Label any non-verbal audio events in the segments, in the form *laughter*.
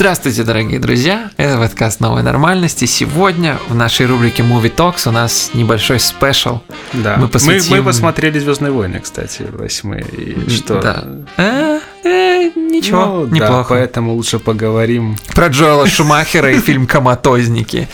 Здравствуйте, дорогие друзья! Это подкаст «Новой нормальности». Сегодня в нашей рубрике Movie Talks у нас небольшой спешл. Да. Мы, посвятим... мы, мы посмотрели «Звездные войны», кстати, восьмые. И что? Да. А, ничего, ну, неплохо. Да, поэтому лучше поговорим. Про Джоэла *laughs* Шумахера и фильм «Коматозники».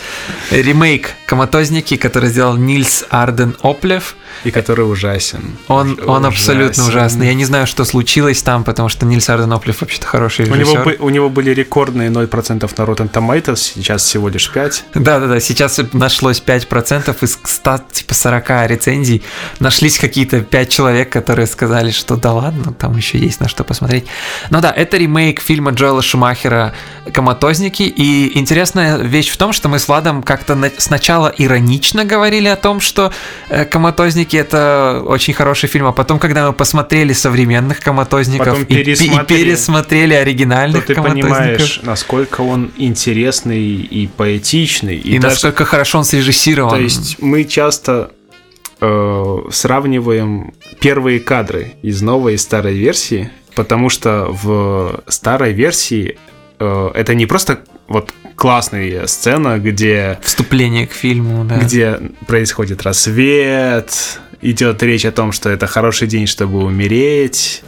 Ремейк «Коматозники», который сделал Нильс Арден Оплев – и который ужасен. Он, ужасен. он абсолютно ужасный. Я не знаю, что случилось там, потому что Нильс Арденоплев вообще-то хороший режиссер. У него, у него были рекордные 0% на Rotten Tomatoes, сейчас всего лишь 5. Да-да-да, сейчас нашлось 5% из 100, типа 40 рецензий. Нашлись какие-то 5 человек, которые сказали, что да ладно, там еще есть на что посмотреть. Но да, это ремейк фильма Джоэла Шумахера «Коматозники», и интересная вещь в том, что мы с Владом как-то сначала иронично говорили о том, что э, «Коматозники» это очень хороший фильм, а потом, когда мы посмотрели современных коматозников и, пересмотрели, и пересмотрели оригинальных то ты понимаешь, насколько он интересный и поэтичный. И, и даже, насколько хорошо он срежиссирован. То есть мы часто э, сравниваем первые кадры из новой и старой версии, потому что в старой версии э, это не просто вот классная сцена, где... Вступление к фильму, да. Где происходит рассвет, идет речь о том, что это хороший день, чтобы умереть.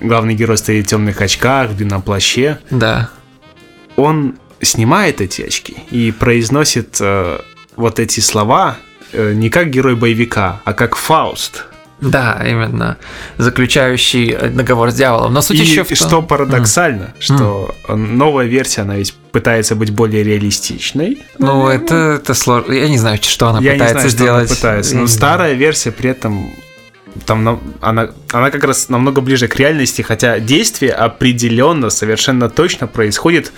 Главный герой стоит в темных очках, в длинном плаще. Да. Он снимает эти очки и произносит э, вот эти слова э, не как герой боевика, а как Фауст. Да, именно. Заключающий договор с дьяволом. Но суть и еще в том... что парадоксально, mm. что mm. новая версия, она ведь пытается быть более реалистичной. Ну, это, это сложно. Я не знаю, что она Я пытается не знаю, сделать. Что она пытается. Но старая версия при этом там она, она как раз намного ближе к реальности, хотя действие определенно, совершенно точно происходит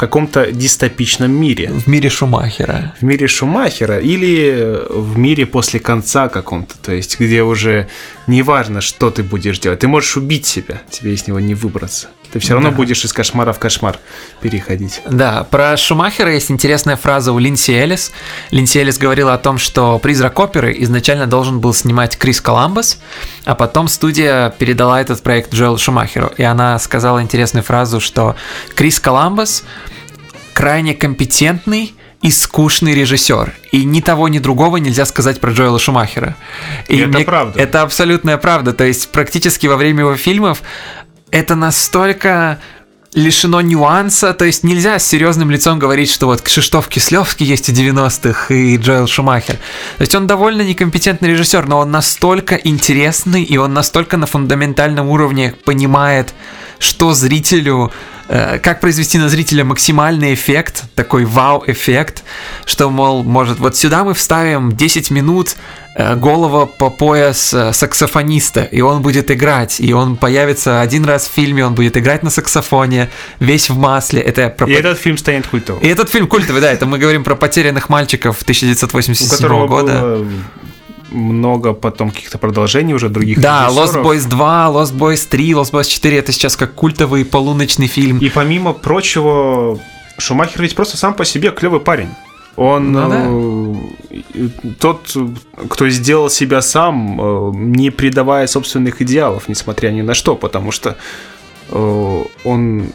каком-то дистопичном мире. В мире Шумахера. В мире Шумахера или в мире после конца каком-то, то есть где уже не важно, что ты будешь делать, ты можешь убить себя, тебе из него не выбраться. Ты все равно да. будешь из кошмара в кошмар переходить. Да, про Шумахера есть интересная фраза у Линси Элис. Линси Элис говорила о том, что «Призрак оперы» изначально должен был снимать Крис Коламбас, а потом студия передала этот проект Джоэлу Шумахеру. И она сказала интересную фразу, что Крис Коламбас крайне компетентный и скучный режиссер. И ни того, ни другого нельзя сказать про Джоэла Шумахера. И, это мне, правда. Это абсолютная правда. То есть практически во время его фильмов это настолько лишено нюанса, то есть нельзя с серьезным лицом говорить, что вот Кшиштоф Кислевский есть и 90-х, и Джоэл Шумахер. То есть он довольно некомпетентный режиссер, но он настолько интересный, и он настолько на фундаментальном уровне понимает, что зрителю как произвести на зрителя максимальный эффект, такой вау-эффект, что, мол, может, вот сюда мы вставим 10 минут э, голова по пояс э, саксофониста, и он будет играть, и он появится один раз в фильме, он будет играть на саксофоне, весь в масле. Это про... И этот фильм станет культовым. И этот фильм культовый, да, это мы говорим про потерянных мальчиков 1987 года. Много потом каких-то продолжений уже других Да, режиссеров. Lost Boys 2, Lost Boys 3, Lost Boys 4 это сейчас как культовый полуночный фильм. И помимо прочего, Шумахер ведь просто сам по себе клевый парень. Он ну, да. Э, тот, кто сделал себя сам, э, не предавая собственных идеалов, несмотря ни на что, потому что э, он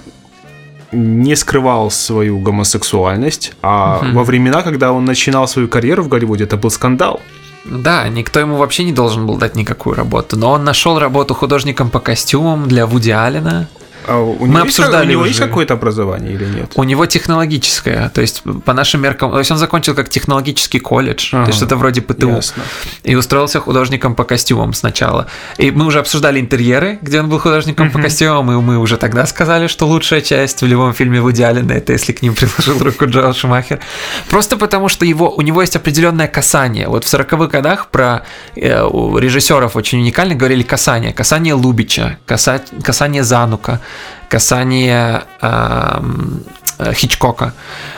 не скрывал свою гомосексуальность, а угу. во времена, когда он начинал свою карьеру в Голливуде, это был скандал. Да, никто ему вообще не должен был дать никакую работу, но он нашел работу художником по костюмам для Вуди Аллена. А у Мы обсуждали. Есть, у него есть какое-то образование или нет? У него технологическое, то есть по нашим меркам, то есть он закончил как технологический колледж, ага, то есть что-то вроде ПТУ, ясно. и устроился художником по костюмам сначала. И мы уже обсуждали интерьеры, где он был художником по костюмам, и мы уже тогда сказали, что лучшая часть в любом фильме в идеале это если к ним приложил руку Джоэл Шумахер. Просто потому что его у него есть определенное касание. Вот в 40-х годах про э, у режиссеров очень уникально говорили касание, касание Лубича, каса, касание Занука касание э, Хичкока.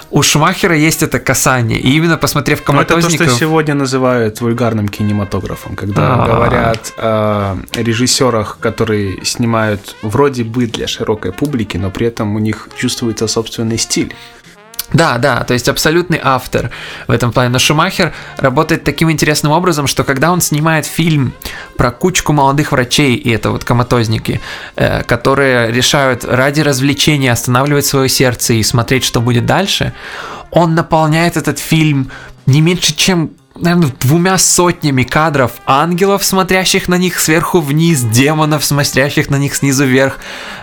У Шумахера есть это касание, и именно посмотрев коматозников... это то, что сегодня называют вульгарным кинематографом, когда А-а-а. говорят о режиссерах, которые снимают вроде бы для широкой публики, но при этом у них чувствуется собственный стиль. Да, да, то есть абсолютный автор в этом плане. Но Шумахер работает таким интересным образом, что когда он снимает фильм про кучку молодых врачей, и это вот коматозники, э, которые решают ради развлечения останавливать свое сердце и смотреть, что будет дальше, он наполняет этот фильм не меньше, чем наверное, двумя сотнями кадров ангелов, смотрящих на них сверху вниз, демонов, смотрящих на них снизу вверх.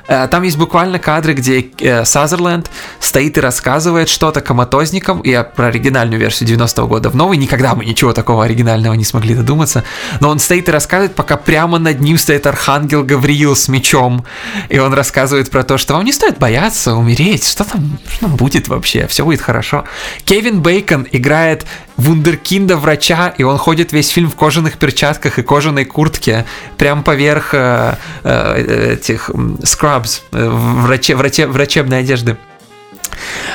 Э, там есть буквально кадры, где э, Сазерленд стоит и рассказывает что-то коматозникам, я про оригинальную версию 90-го года, в новой никогда мы ничего такого оригинального не смогли додуматься, но он стоит и рассказывает, пока прямо над ним стоит архангел Гавриил с мечом, и он рассказывает про то, что вам не стоит бояться умереть, что там, что там будет вообще, все будет хорошо. Кевин Бейкон играет вундеркинда врача, и он ходит весь фильм в кожаных перчатках и кожаной куртке, прям поверх э, э, этих scrubs, э, враче, враче, врачебной одежды.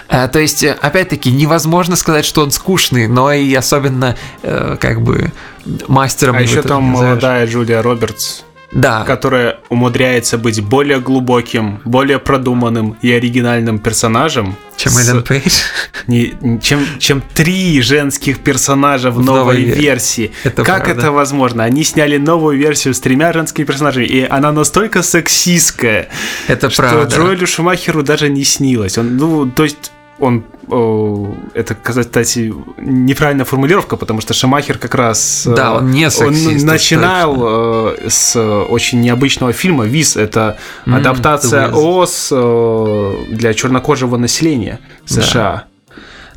Э, то есть, опять-таки, невозможно сказать, что он скучный, но и особенно, э, как бы, мастером. А еще там молодая Джулия Робертс да. которая умудряется быть более глубоким, более продуманным и оригинальным персонажем. Чем Эллен Пейдж? *laughs* Не, чем, чем три женских персонажа в, в новой, новой версии. Это как правда. это возможно? Они сняли новую версию с тремя женскими персонажами, и она настолько сексистская, это что правда. Джоэлю Шумахеру даже не снилось. Он, ну, то есть он это, кстати, неправильная формулировка, потому что Шамахер как раз да, он не сексист, он начинал точно. с очень необычного фильма Виз. Это mm, адаптация ОС для чернокожего населения США. Да.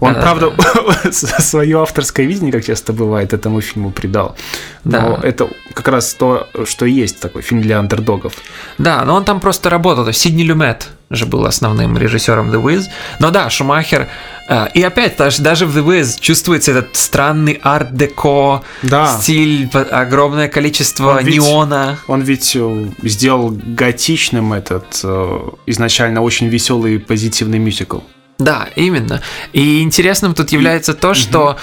Он, да, правда, *laughs* да. свое авторское видение, как часто бывает, этому фильму придал. Но это как раз то, что есть такой фильм для андердогов. Да, но он там просто работал. То есть Сидни Люмет же был основным режиссером The Wiz. Но да, Шумахер. Э, и опять, даже, даже в The Wiz чувствуется этот странный арт-деко да. стиль, огромное количество он неона. Ведь, он ведь э, сделал готичным этот э, изначально очень веселый позитивный мюзикл. Да, именно. И интересным тут является то, что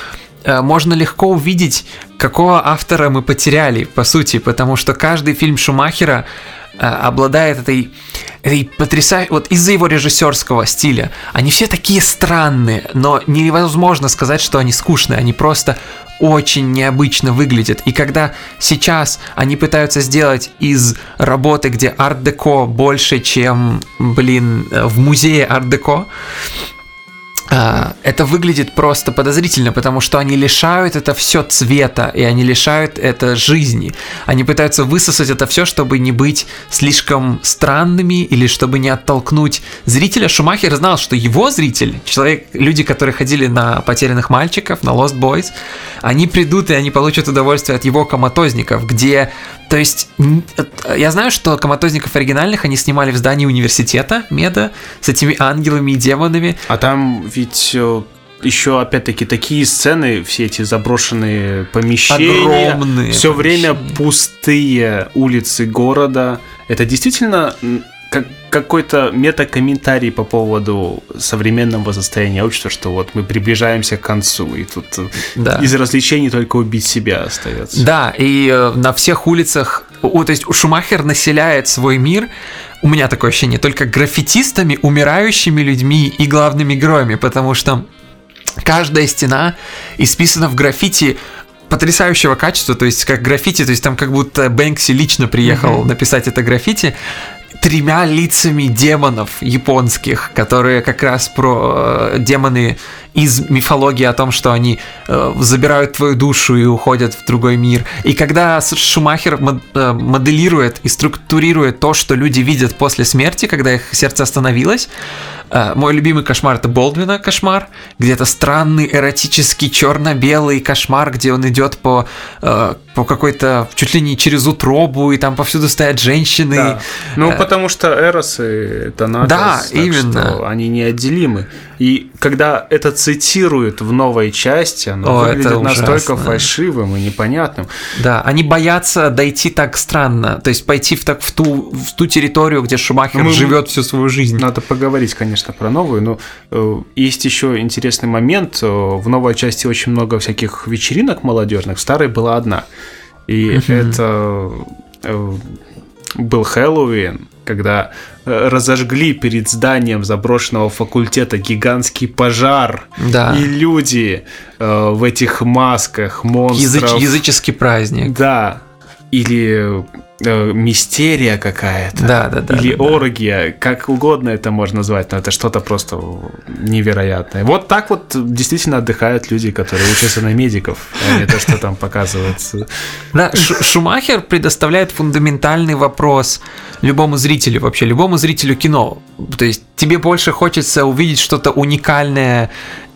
э, можно легко увидеть, какого автора мы потеряли, по сути, потому что каждый фильм Шумахера э, обладает этой, этой потрясающей... Вот из-за его режиссерского стиля. Они все такие странные, но невозможно сказать, что они скучные. Они просто очень необычно выглядят. И когда сейчас они пытаются сделать из работы, где арт-деко больше, чем, блин, в музее арт-деко, это выглядит просто подозрительно, потому что они лишают это все цвета, и они лишают это жизни. Они пытаются высосать это все, чтобы не быть слишком странными или чтобы не оттолкнуть зрителя. Шумахер знал, что его зритель, человек, люди, которые ходили на потерянных мальчиков, на Lost Boys, они придут и они получат удовольствие от его коматозников, где то есть, я знаю, что коматозников оригинальных они снимали в здании университета Меда с этими ангелами и демонами. А там ведь э, еще опять-таки такие сцены, все эти заброшенные помещения, Огромные все время пустые улицы города. Это действительно как, какой-то мета-комментарий по поводу современного состояния общества, что вот мы приближаемся к концу, и тут э, да. из развлечений только убить себя остается. Да, и э, на всех улицах, о, то есть Шумахер населяет свой мир, у меня такое ощущение, только граффитистами, умирающими людьми и главными героями, потому что каждая стена исписана в граффити потрясающего качества, то есть как граффити, то есть там как будто Бэнкси лично приехал mm-hmm. написать это граффити, тремя лицами демонов японских, которые как раз про э, демоны из мифологии о том, что они э, забирают твою душу и уходят в другой мир. И когда Шумахер мод, э, моделирует и структурирует то, что люди видят после смерти, когда их сердце остановилось, э, мой любимый кошмар это Болдвина кошмар, где это странный эротический черно-белый кошмар, где он идет по, э, по какой-то чуть ли не через утробу, и там повсюду стоят женщины. Да. Ну, э, потому что Эрос и Танатос, да, именно. они неотделимы. И когда этот цитируют в новой части, оно О, выглядит настолько фальшивым и непонятным. Да, они боятся дойти так странно, то есть пойти в, так, в, ту, в ту территорию, где Шумахер Мы, живет всю свою жизнь. Надо поговорить, конечно, про новую, но э, есть еще интересный момент. Э, в новой части очень много всяких вечеринок молодежных, в старой была одна. И это э, был Хэллоуин, когда э, разожгли перед зданием заброшенного факультета гигантский пожар, Да. и люди э, в этих масках монстров. Языч- языческий праздник. Да. Или э, мистерия какая-то. Да, да, да. Или да, да. оргия, как угодно это можно назвать, но это что-то просто невероятное. Вот так вот действительно отдыхают люди, которые учатся на медиков, а не то, что там показывается. Да, Шумахер предоставляет фундаментальный вопрос любому зрителю, вообще любому зрителю кино. То есть тебе больше хочется увидеть что-то уникальное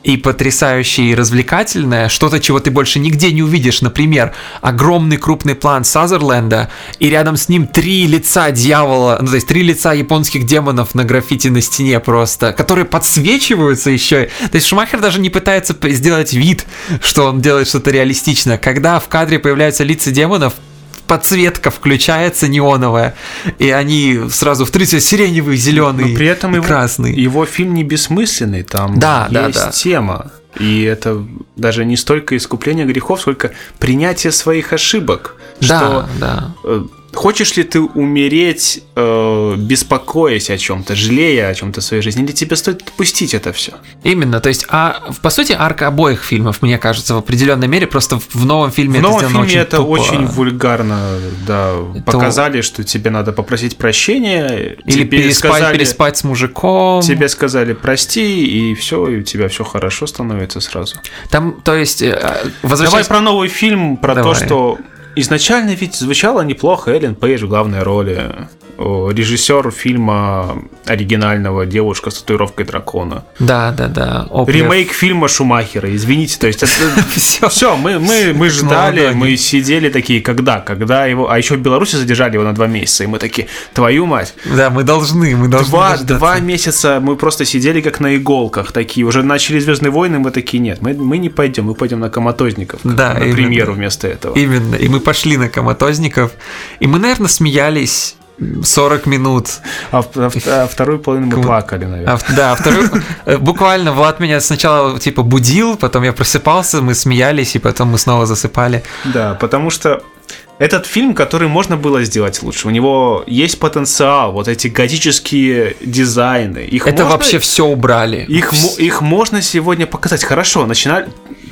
и потрясающее и развлекательное, что-то, чего ты больше нигде не увидишь. Например, огромный крупный план Сазерленда, и рядом с ним три лица дьявола, ну то есть три лица японских демонов на граффити на стене просто, которые подсвечиваются еще. То есть Шумахер даже не пытается сделать вид, что он делает что-то реалистичное. Когда в кадре появляются лица демонов, подсветка включается неоновая, и они сразу в 30 сиреневый, зеленый, Но при этом и его, красный. его фильм не бессмысленный, там Да, да, есть да. тема. И это даже не столько искупление грехов, сколько принятие своих ошибок. Да, Что да. Э, хочешь ли ты умереть, э, беспокоясь о чем-то, жалея о чем-то в своей жизни, или тебе стоит отпустить это все? Именно, то есть, а по сути арка обоих фильмов, мне кажется, в определенной мере, просто в новом фильме В новом это фильме очень это тупо. очень вульгарно, да, Это- показали, что тебе надо попросить прощения, Или тебе переспать, сказали, переспать с мужиком. тебе сказали прости и все, и у тебя все хорошо становится сразу. Там, то есть, э, Давай возвращаясь... про новый фильм, про Давай. то, что изначально ведь звучало неплохо Эллен Пейдж в главной роли. О, Режиссер фильма оригинального «Девушка с татуировкой дракона». Да, да, да. Оплев. Ремейк фильма Шумахера, извините, то есть это... *laughs* Все, мы, ждали, мы сидели такие, когда, когда его... А еще в Беларуси задержали его на два месяца, и мы такие, твою мать, Да, мы должны, мы должны Два, месяца мы просто сидели как на иголках такие. Уже начали Звездные войны, мы такие, нет, мы, не пойдем, мы пойдем на коматозников. Да, на премьеру вместо этого. Именно. И мы пошли на коматозников, и мы, наверное, смеялись 40 минут. А, а а вторую половину мы плакали, наверное. А, да, второй... *laughs* э, Буквально Влад меня сначала типа будил, потом я просыпался, мы смеялись, и потом мы снова засыпали. Да, потому что этот фильм, который можно было сделать лучше. У него есть потенциал, вот эти готические дизайны. Их Это можно- вообще все убрали. Их, их можно сегодня показать. Хорошо, начинали...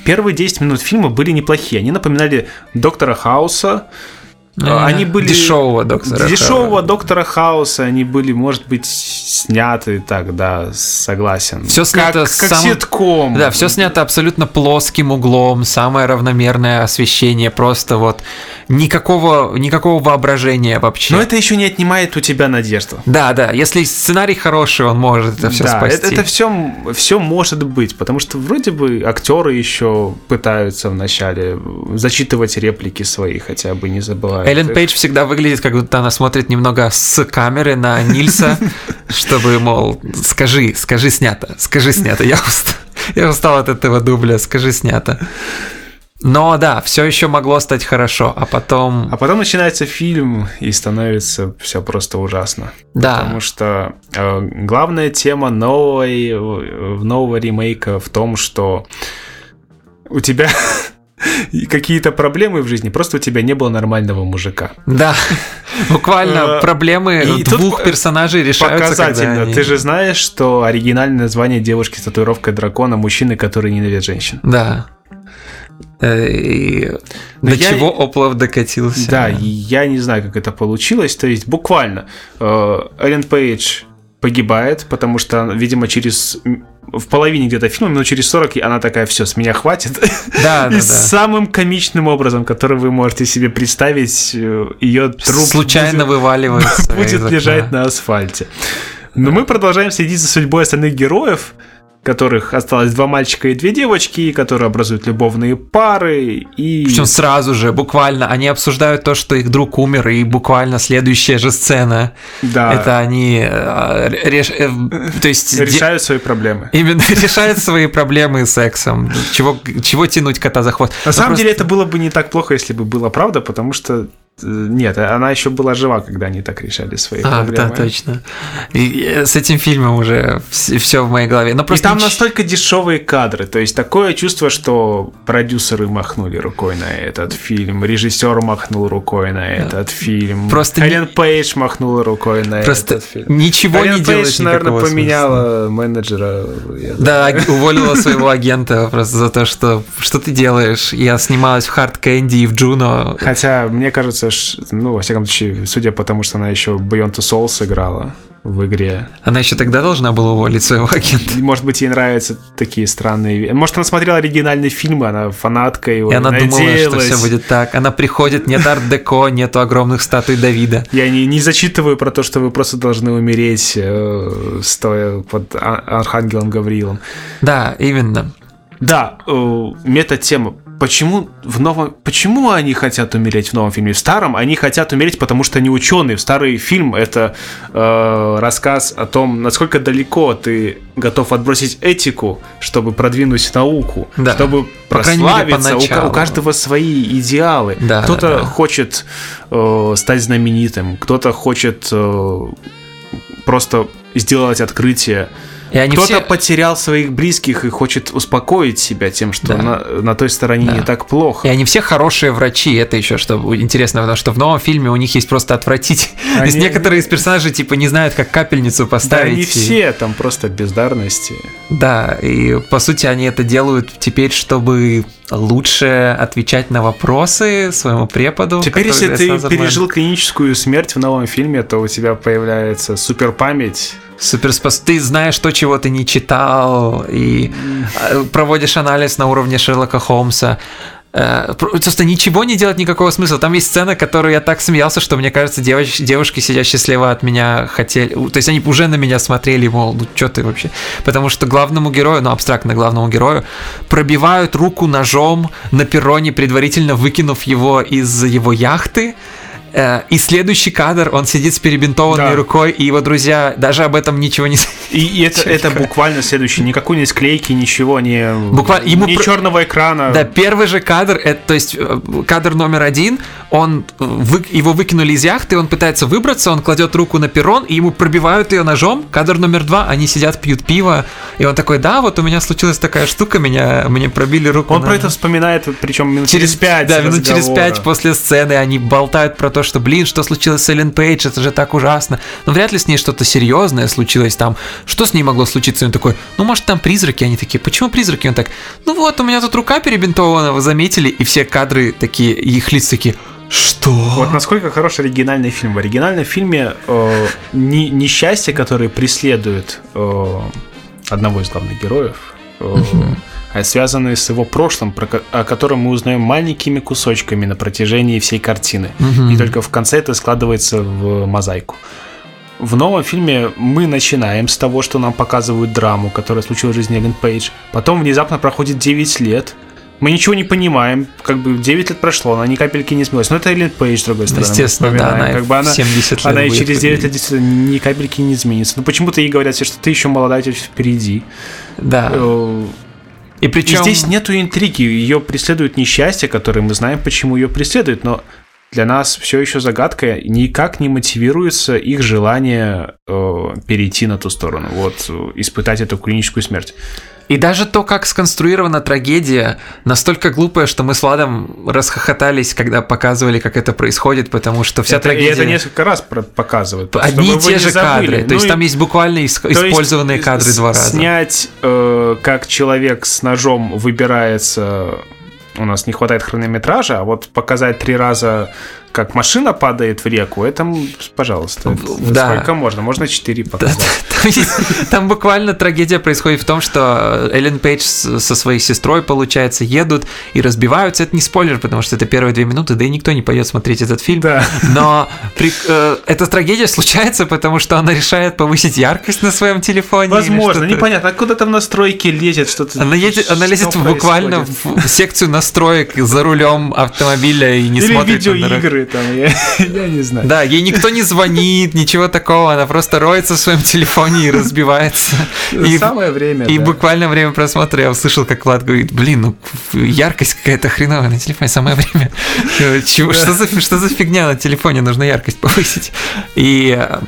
Первые 10 минут фильма были неплохие. Они напоминали Доктора Хауса. Э, Они были... Дешевого доктора. Дешевого Хауса. доктора Хауса. Они были, может быть, сняты так, да, согласен. Всё снято как, с как ситком. Да, все снято абсолютно плоским углом, самое равномерное освещение, просто вот никакого, никакого воображения вообще. Но это еще не отнимает у тебя надежду. Да, да, если сценарий хороший, он может это все да, спасти. это, это все, все может быть, потому что вроде бы актеры еще пытаются вначале зачитывать реплики свои, хотя бы не забывая. Эллен Пейдж всегда выглядит, как будто она смотрит немного с камеры на Нильса, *laughs* чтобы, мол, скажи, скажи снято, скажи снято, я устал, я устал от этого дубля, скажи снято. Но да, все еще могло стать хорошо, а потом... А потом начинается фильм, и становится все просто ужасно. Да. Потому что э, главная тема новой, нового ремейка в том, что у тебя *laughs* *laughs* какие-то проблемы в жизни, просто у тебя не было нормального мужика. Да, буквально Э, проблемы и двух персонажей решаются, Показательно. они... Ты же знаешь, что оригинальное название девушки с татуировкой дракона мужчины, которые ненавидят женщин. Да. Э, и До я- чего Оплов докатился. Да, и я не знаю, как это получилось. То есть буквально э, Эллен Пейдж погибает, потому что, видимо, через в половине где-то фильма, минут через 40, она такая, все, с меня хватит. Да, да, *laughs* И да. самым комичным образом, который вы можете себе представить, ее труп Случайно *laughs* будет- вываливается. будет лежать на асфальте. Но мы продолжаем следить за судьбой остальных героев, которых осталось два мальчика и две девочки, которые образуют любовные пары. И... Причем сразу же, буквально, они обсуждают то, что их друг умер, и буквально следующая же сцена. да, Это они э, реш- э, то есть де- решают свои проблемы. именно *laughs* решают свои проблемы сексом. Чего, чего тянуть кота за хвост? На самом деле это было бы не так плохо, если бы было правда, потому что нет, она еще была жива, когда они так решали свои а, проблемы. Да, точно. И с этим фильмом уже все в моей голове. Но просто и там нич... настолько дешевые кадры. То есть такое чувство, что продюсеры махнули рукой на этот фильм, режиссер махнул рукой на этот фильм. Просто Эллен не... Пейдж махнула рукой на просто этот фильм. Ничего Эллен не Пейдж, наверное, поменяла смысла. менеджера. Да, уволила *laughs* своего агента просто за то, что что ты делаешь. Я снималась в Хард Кэнди и в Джуно. Хотя, мне кажется, ну, во всяком случае, судя по тому, что она еще Beyond Two Souls играла в игре. Она еще тогда должна была уволить своего агента. Может быть, ей нравятся такие странные... Может, она смотрела оригинальный фильм, она фанатка его, И она надеялась. думала, что все будет так. Она приходит, нет арт-деко, *laughs* нету огромных статуй Давида. Я не, не зачитываю про то, что вы просто должны умереть, э, стоя под Архангелом Гавриилом. Да, именно. Да, э, мета-тема почему в новом, почему они хотят умереть в новом фильме? В старом они хотят умереть, потому что они ученые. В старый фильм это э, рассказ о том, насколько далеко ты готов отбросить этику, чтобы продвинуть науку, да. чтобы По прославиться. У, у каждого свои идеалы. Да, кто-то да. хочет э, стать знаменитым, кто-то хочет э, просто сделать открытие и они Кто-то все... потерял своих близких и хочет успокоить себя тем, что да. на, на той стороне да. не так плохо. И они все хорошие врачи, это еще что интересно, потому что в новом фильме у них есть просто отвратить. Они... *laughs* То есть некоторые из персонажей типа не знают, как капельницу поставить. Да, не все, там просто бездарности. Да, и по сути они это делают теперь, чтобы лучше отвечать на вопросы своему преподу. Теперь, если ты пережил клиническую смерть в новом фильме, то у тебя появляется супер память суперспос... Ты знаешь то, чего ты не читал, и а, проводишь анализ на уровне Шерлока Холмса. Э, просто ничего не делать никакого смысла. Там есть сцена, которую я так смеялся, что мне кажется, девоч... девушки, сидящие слева от меня, хотели. То есть они уже на меня смотрели, мол, ну что ты вообще? Потому что главному герою, ну абстрактно главному герою, пробивают руку ножом на перроне, предварительно выкинув его из его яхты. Э, и следующий кадр, он сидит с перебинтованной да. рукой, и его друзья даже об этом ничего не И, и это, *laughs* это буквально следующий, никакой не склейки, ничего, не, буквально, ему не черного экрана. Да, первый же кадр, это, то есть э, кадр номер один, он вы, его выкинули из яхты, он пытается выбраться, он кладет руку на перрон, и ему пробивают ее ножом. Кадр номер два, они сидят, пьют пиво, и он такой, да, вот у меня случилась такая штука, меня, мне пробили руку. Он на... про это вспоминает, причем минут через пять. Да, минут через пять после сцены они болтают про то, что, блин, что случилось с Эллен Пейдж, это же так ужасно. Но вряд ли с ней что-то серьезное случилось там. Что с ней могло случиться? И он такой, ну, может, там призраки? Они такие, почему призраки? Он так, ну вот, у меня тут рука перебинтована, вы заметили? И все кадры такие, их лица такие, что? Вот насколько хороший оригинальный фильм. В оригинальном фильме э, не, несчастье, которое преследует э, одного из главных героев, э, а связанные с его прошлым, про, о котором мы узнаем маленькими кусочками на протяжении всей картины. Uh-huh. И только в конце это складывается в мозаику. В новом фильме мы начинаем с того, что нам показывают драму, которая случилась в жизни Эллен Пейдж. Потом внезапно проходит 9 лет, мы ничего не понимаем, как бы 9 лет прошло, она ни капельки не изменилась. Но это Эллен Пейдж, с другой стороны. Естественно, да, она, как бы она 70 лет Она и через 9 лет действительно ни капельки не изменится. Но почему-то ей говорят все, что ты еще молодая, тебе впереди. Да. Э, и причем... И здесь нету интриги, ее преследует несчастье, которое мы знаем, почему ее преследует, но для нас все еще загадка, никак не мотивируется их желание э, перейти на ту сторону, вот э, испытать эту клиническую смерть. И даже то, как сконструирована трагедия, настолько глупая, что мы с Владом расхохотались, когда показывали, как это происходит, потому что вся это, трагедия... И это несколько раз показывают. Одни и те же кадры. Ну, то есть и... там есть буквально ис... использованные есть, кадры два раза. Снять, э, как человек с ножом выбирается у нас не хватает хронометража, а вот показать три раза как машина падает в реку, это, пожалуйста, да. сколько можно? Можно 4 показать. Там, там буквально трагедия происходит в том, что Эллен Пейдж со своей сестрой, получается, едут и разбиваются. Это не спойлер, потому что это первые две минуты, да и никто не пойдет смотреть этот фильм. Да. Но при, э, эта трагедия случается, потому что она решает повысить яркость на своем телефоне. Возможно, непонятно, откуда там настройки лезет, что-то. Она, едет, она лезет буквально в секцию настроек за рулем автомобиля и не Или смотрит на дорогу. Видеоигры там, я, *laughs* я не знаю. Да, ей никто не звонит, ничего такого, она просто роется в своем телефоне и разбивается. И, Самое время, и да. буквально время просмотра я услышал, как Влад говорит, блин, ну яркость какая-то хреновая на телефоне, самое время. Чего, что, за, что за фигня на телефоне, нужно яркость повысить. И э,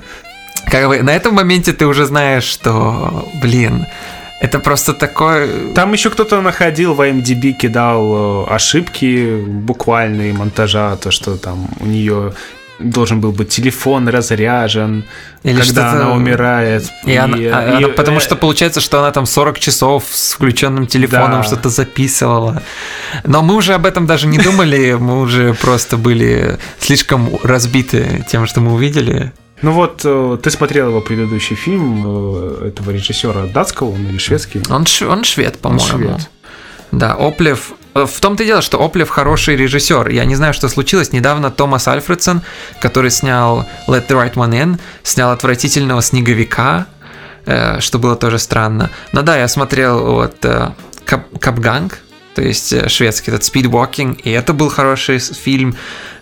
как бы на этом моменте ты уже знаешь, что, блин, это просто такое... Там еще кто-то находил в IMDb, кидал э, ошибки буквальные монтажа, то, что там у нее должен был быть телефон разряжен, Или когда она умирает. И она, И, а- и- она- потому э, что получается, что она там 40 часов с включенным телефоном Да. что-то записывала. Но мы уже об этом даже не думали, мы уже просто были слишком разбиты тем, что мы увидели. Ну вот, э, ты смотрел его предыдущий фильм э, этого режиссера датского, он или шведский? Он, ш- он швед, по-моему. швед. Да, Оплев. э, В том-то и дело, что Оплев хороший режиссер. Я не знаю, что случилось. Недавно Томас Альфредсон, который снял Let the Right One In, снял отвратительного снеговика, что было тоже странно. Но да, я смотрел вот Кап- Капганг, то есть э, шведский этот Speedwalking, и это был хороший фильм.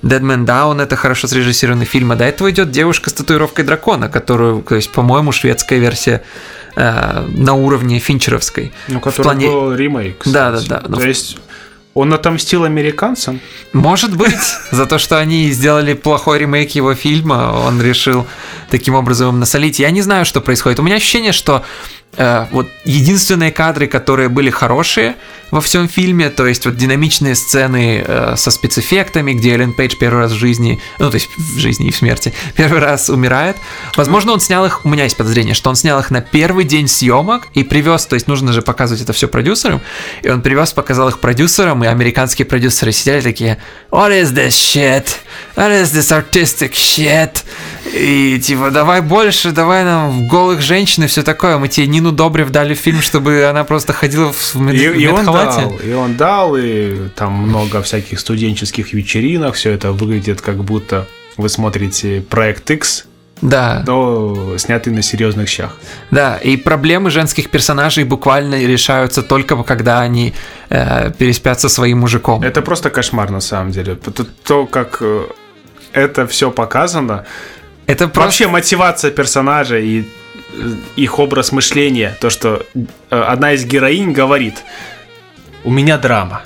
Dead Man Down это хорошо срежиссированный фильм, а до этого идет девушка с татуировкой дракона, которую, то есть, по-моему, шведская версия э, на уровне финчеровской. Ну, который плане- был ремейк. кстати. Да, да, да. Ну, То есть он отомстил американцам? Может быть, *laughs* за то, что они сделали плохой ремейк его фильма, он решил таким образом им насолить. Я не знаю, что происходит. У меня ощущение, что э, вот единственные кадры, которые были хорошие во всем фильме, то есть вот динамичные сцены э, со спецэффектами, где Эллен Пейдж первый раз в жизни, ну то есть в жизни и в смерти, *laughs* первый раз умирает. Возможно, он снял их, у меня есть подозрение, что он снял их на первый день съемок и привез, то есть нужно же показывать это все продюсерам, и он привез, показал их продюсерам, и американские продюсеры сидели такие, what is this shit? What is this artistic shit? И типа, давай больше, давай нам голых женщин и все такое. Мы тебе Нину Добрев дали фильм, чтобы она просто ходила в мед- И, и он дал, и он дал, и там много всяких студенческих вечеринок, все это выглядит как будто вы смотрите проект X, Да, но снятый на серьезных щах. да. И проблемы женских персонажей буквально решаются только когда они э, переспят со своим мужиком. Это просто кошмар на самом деле. То, то, как э, это все показано, Это просто... Вообще мотивация персонажа и их образ мышления, то, что э, одна из героинь говорит, у меня драма,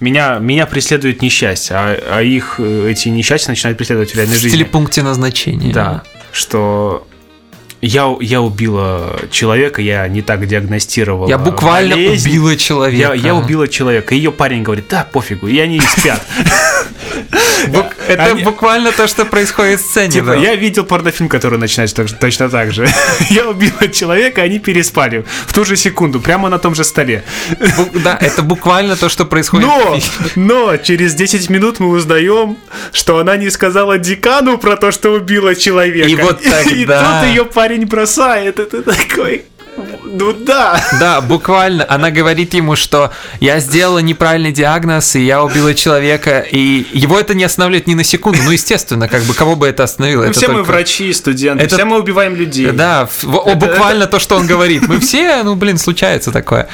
меня, меня преследует несчастье, а, а их э, эти несчастья начинают преследовать в реальной в жизни. телепункте назначения. Да, что я, я убила человека, я не так диагностировала Я буквально болезнь. убила человека. Я, я убила человека. Ее парень говорит, да, пофигу, и они спят. *laughs* Это Они- буквально то, что происходит в сцене. Типа, да. я видел порнофильм, который начинается так- точно так же. *laughs* Я убила человека, они переспали в ту же секунду, прямо на том же столе. Бу- Да, это буквально то, что происходит. Но, но через 10 минут мы узнаем, что она не сказала декану про то, что убила человека. И вот *laughs* И тогда- тут ее парень бросает. Это такой... Ну да. Да, буквально. Она говорит ему, что я сделала неправильный диагноз, и я убила человека, и его это не останавливает ни на секунду. Ну, естественно, как бы кого бы это остановило? Ну, это все мы только- врачи, студенты, Это- все мы убиваем людей. Да, в- о, буквально то, что он говорит. Мы все, ну, блин, случается такое.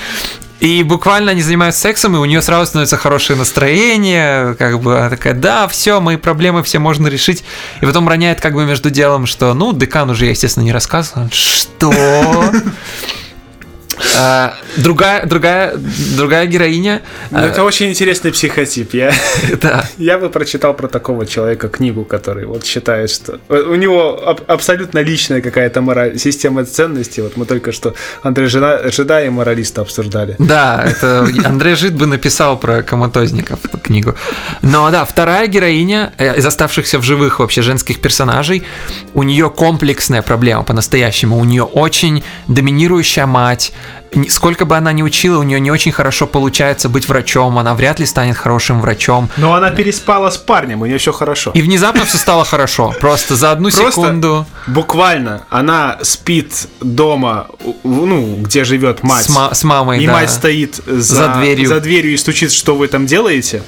И буквально они занимаются сексом, и у нее сразу становится хорошее настроение, как бы она такая, да, все, мои проблемы все можно решить. И потом роняет как бы между делом, что, ну, декан уже я, естественно, не рассказывал. Что? А, Другая, другая, другая героиня. Ну, это очень интересный психотип. Я, *laughs* Да. я бы прочитал про такого человека книгу, который вот считает, что у него аб- абсолютно личная какая-то мораль, система ценностей. Вот мы только что Андрей Жена, Жида и моралиста обсуждали. Да, это Андрей Жид бы написал про коматозников книгу. Но да, вторая героиня э, из оставшихся в живых вообще женских персонажей, у нее комплексная проблема по-настоящему. У нее очень доминирующая мать. Сколько бы она ни учила, у нее не очень хорошо получается быть врачом, она вряд ли станет хорошим врачом. Но она переспала с парнем, у нее все хорошо. И внезапно все стало хорошо. Просто за одну Просто секунду Буквально, она спит дома, ну, где живет мать. с, ма- с мамой. и да. мать стоит за, За дверью. за дверью и стучит, что вы там делаете.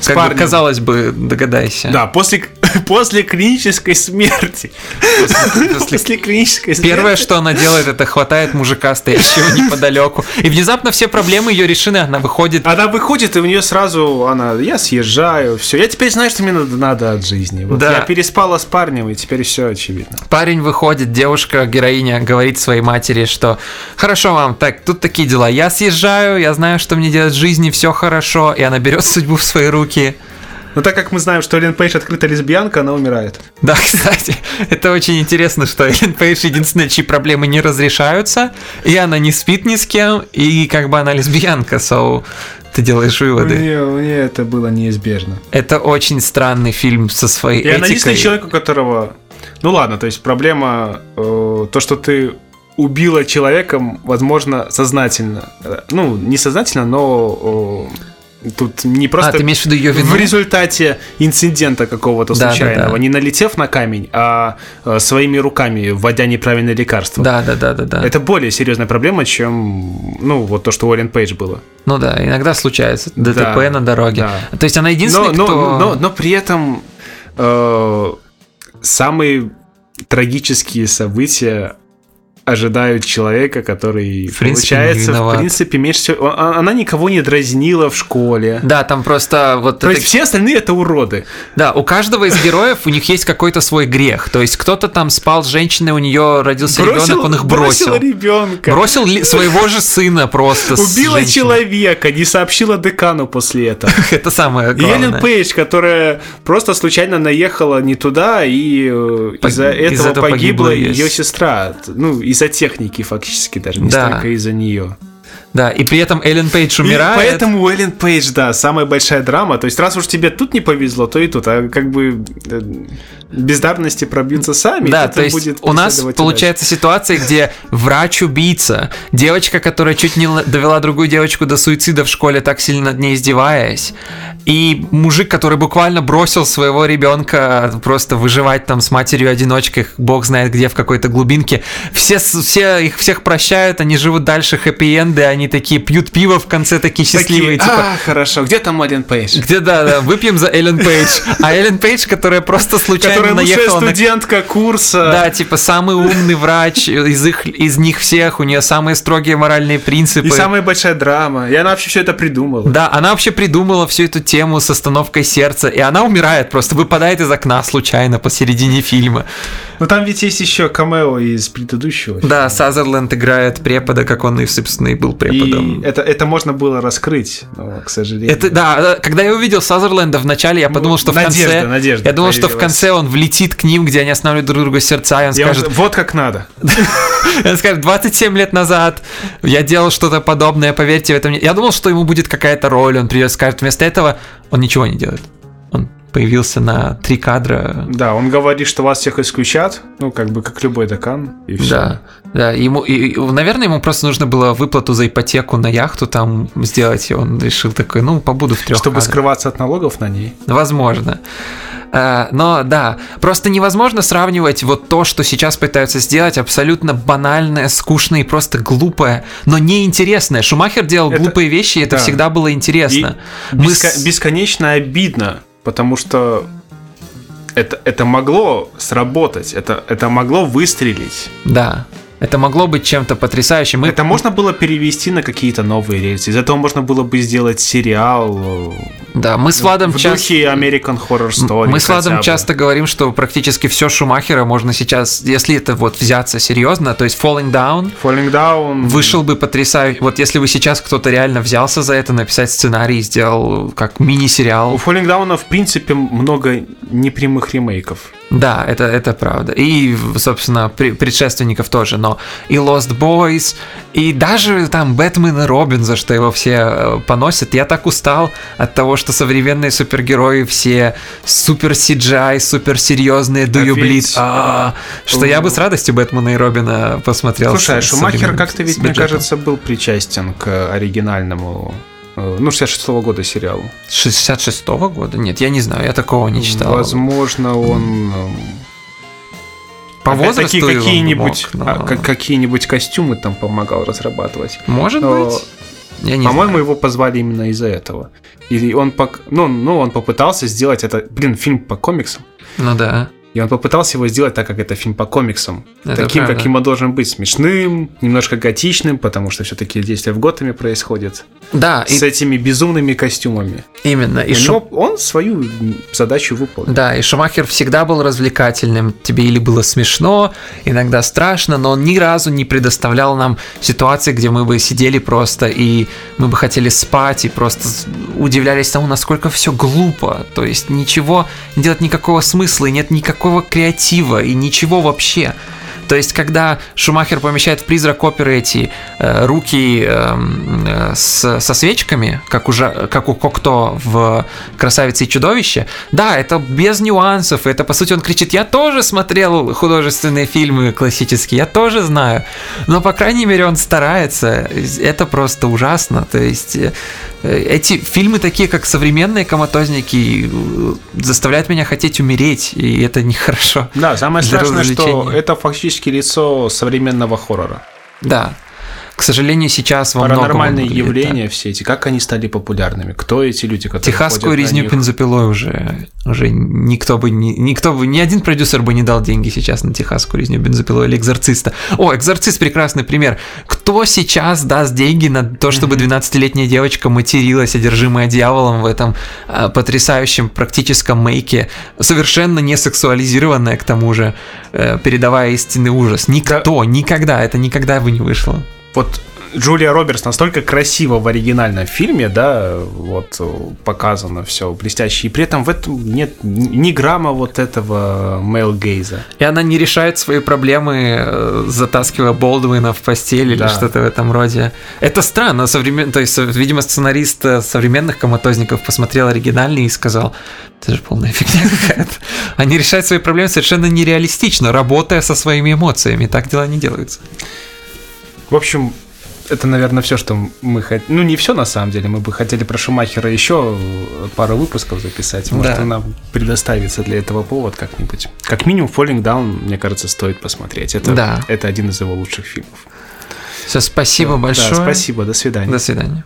С Как бы, казалось бы, догадайся. Да, после, *laughs* после клинической смерти. После клинической смерти. Первое, что она делает, это хватает мужика, стоящего *laughs* неподалеку. И внезапно все проблемы ее решены, она выходит. Она выходит, и у нее сразу она, я съезжаю, все. Я теперь знаю, что мне надо от жизни. Вот да. Я переспала с парнем, и теперь все очевидно. Парень выходит, девушка, героиня, говорит своей матери, что хорошо, мам, так, тут такие дела. Я съезжаю, я знаю, что мне делать в жизни, все хорошо. И она берет судьбу в свои руки но так как мы знаем, что Эллен Пейдж открытая лесбиянка, она умирает. Да, *laughs* кстати, это очень интересно, что Эллен Пейдж единственная, чьи проблемы не разрешаются, и она не спит ни с кем, и как бы она лесбиянка, so ты делаешь выводы. Мне, мне это было неизбежно. Это очень странный фильм со своей и этикой. И она единственный человек, у которого... Ну ладно, то есть проблема, э, то, что ты убила человека, возможно, сознательно. Э, ну, не сознательно, но... Э, Тут не просто а, ты имеешь в, виду ее вину? в результате инцидента какого-то да, случайного, да, да. не налетев на камень, а э, своими руками вводя неправильное лекарство. Да, да, да, да, да. Это более серьезная проблема, чем ну вот то, что у Уоллен Пейдж было. Ну да, иногда случается ДТП да, на дороге. Да. То есть она единственная, но, кто... но, но, но при этом э, самые трагические события ожидают человека, который, в принципе, получается, в принципе, меньше всего... А, она никого не дразнила в школе. Да, там просто вот... То это... есть все остальные это уроды. Да, у каждого из героев у них есть какой-то свой грех. То есть кто-то там спал с женщиной, у нее родился ребенок, он их бросил. Бросил ребенка. Бросил ли, своего же сына просто Убила человека, не сообщила декану после этого. *laughs* Это самое главное. Елен Пейдж, которая просто случайно наехала не туда, и э, из-за этого погибла ее сестра. Ну, из из-за техники фактически даже, не да. столько из-за нее. Да, и при этом Эллен Пейдж умирает. И поэтому Эллен Пейдж, да, самая большая драма. То есть, раз уж тебе тут не повезло, то и тут. А как бы э, бездарности пробьются сами. Да, то есть будет у нас получается дальше. ситуация, где врач-убийца, девочка, которая чуть не довела другую девочку до суицида в школе, так сильно над ней издеваясь, и мужик, который буквально бросил своего ребенка просто выживать там с матерью-одиночкой, бог знает где, в какой-то глубинке. Все, все их всех прощают, они живут дальше, хэппи-энды, они такие пьют пиво в конце, такие счастливые. Такие, типа, а, хорошо, где там Эллен Пейдж? Где, да, да, выпьем за Эллен Пейдж. А Эллен Пейдж, которая просто случайно которая наехала студентка на... курса. Да, типа самый умный врач из, их, из них всех, у нее самые строгие моральные принципы. И самая большая драма. И она вообще все это придумала. Да, она вообще придумала всю эту тему тему с остановкой сердца, и она умирает, просто выпадает из окна случайно посередине фильма. Но там ведь есть еще камео из предыдущего. Фильма. Да, Сазерленд играет препода, как он и, собственно, и был преподом. И это, это можно было раскрыть, но, к сожалению. Это, да, когда я увидел Сазерленда в начале, я подумал, что надежда, в конце... Надежда я думал, что в конце он влетит к ним, где они останавливают друг друга сердца, и он я скажет... Он, вот как надо. *laughs* Он скажет, 27 лет назад я делал что-то подобное, поверьте в этом. Я думал, что ему будет какая-то роль, он придет, скажет, вместо этого он ничего не делает. Он появился на три кадра. Да, он говорит, что вас всех исключат, ну, как бы, как любой декан, и все. Да, да, ему, и, наверное, ему просто нужно было выплату за ипотеку на яхту там сделать, и он решил такой, ну, побуду в трех Чтобы кадрах. скрываться от налогов на ней. Возможно. Uh, но да, просто невозможно сравнивать вот то, что сейчас пытаются сделать, абсолютно банальное, скучное и просто глупое, но неинтересное. Шумахер делал это, глупые вещи, и это да. всегда было интересно. И Мы беско- с... Бесконечно обидно, потому что это, это могло сработать, это, это могло выстрелить. Да. Это могло быть чем-то потрясающим. Это можно было перевести на какие-то новые рельсы. Из этого можно было бы сделать сериал. Э, да, мы с Владом в часто... духе American Horror Story. Мы с Владом часто говорим, что практически все Шумахера можно сейчас, если это вот взяться серьезно, то есть Falling Down. Falling Down. Вышел бы потрясающий. Вот если бы сейчас кто-то реально взялся за это, написать сценарий, сделал как мини-сериал. У Falling Down в принципе много непрямых ремейков. Да, это, это правда. И, собственно, предшественников тоже, но и Lost Boys, и даже там Бэтмен и Робин, за что его все э, поносят. Я так устал от того, что современные супергерои все супер CGI, супер серьезные, do you bleed, а, что я бы с радостью Бэтмена и Робина посмотрел. Слушай, а Шумахер как-то ведь, мне кажется, был причастен к оригинальному Э, ну, 66-го года сериал. 66-го года? Нет, я не знаю, я такого не читал. Возможно, он... По возрасту какие-нибудь, мог, но... А, какие-нибудь костюмы там помогал разрабатывать. Может но... быть. По-моему, его позвали именно из-за этого. И он, пок... ну, ну, он попытался сделать это, блин, фильм по комиксам. Ну да. И он попытался его сделать так, как это фильм по комиксам. Это таким, правда. каким он должен быть. Смешным, немножко готичным, потому что все-таки действия в Готэме происходят. Да. С и... этими безумными костюмами. Именно. И Шум... он свою задачу выполнил. Да, и Шумахер всегда был развлекательным. Тебе или было смешно, иногда страшно, но он ни разу не предоставлял нам ситуации, где мы бы сидели просто и мы бы хотели спать и просто удивлялись тому, насколько все глупо. То есть ничего, делать никакого смысла и нет никакого никакого креатива и ничего вообще. То есть, когда Шумахер помещает в призрак оперы эти э, руки эм, э, с, со свечками, как, уже, как у Кокто в «Красавице и чудовище», да, это без нюансов, это, по сути, он кричит, я тоже смотрел художественные фильмы классические, я тоже знаю, но, по крайней мере, он старается, это просто ужасно, то есть... Э, эти фильмы такие, как современные коматозники, э, заставляют меня хотеть умереть, и это нехорошо. Да, самое страшное, что это фактически лицо современного хоррора. Да, к сожалению, сейчас во Паранормальные явления это... все эти, как они стали популярными? Кто эти люди, которые Техасскую резню бензопилой уже, уже никто бы, не, никто бы, ни один продюсер бы не дал деньги сейчас на техасскую резню бензопилой или экзорциста. О, экзорцист прекрасный пример. Кто сейчас даст деньги на то, чтобы 12-летняя девочка материлась, одержимая дьяволом в этом э, потрясающем практическом мейке, совершенно не сексуализированная к тому же, э, передавая истинный ужас? Никто, да. никогда, это никогда бы не вышло вот Джулия Робертс настолько красиво в оригинальном фильме, да, вот показано все блестяще, и при этом в этом нет ни грамма вот этого мейл гейза. И она не решает свои проблемы, э, затаскивая Болдуина в постель да. или что-то в этом роде. Это странно, современ... то есть, видимо, сценарист э, современных коматозников посмотрел оригинальный и сказал, это же полная фигня какая-то. Они решают свои проблемы совершенно нереалистично, работая со своими эмоциями. Так дела не делаются. В общем, это, наверное, все, что мы хотели. Ну, не все на самом деле. Мы бы хотели про Шумахера еще пару выпусков записать. Может, да. нам предоставится для этого повод как-нибудь. Как минимум, Falling Down, мне кажется, стоит посмотреть. Это, да. это один из его лучших фильмов. Все, спасибо все, большое. Да, спасибо, до свидания. До свидания.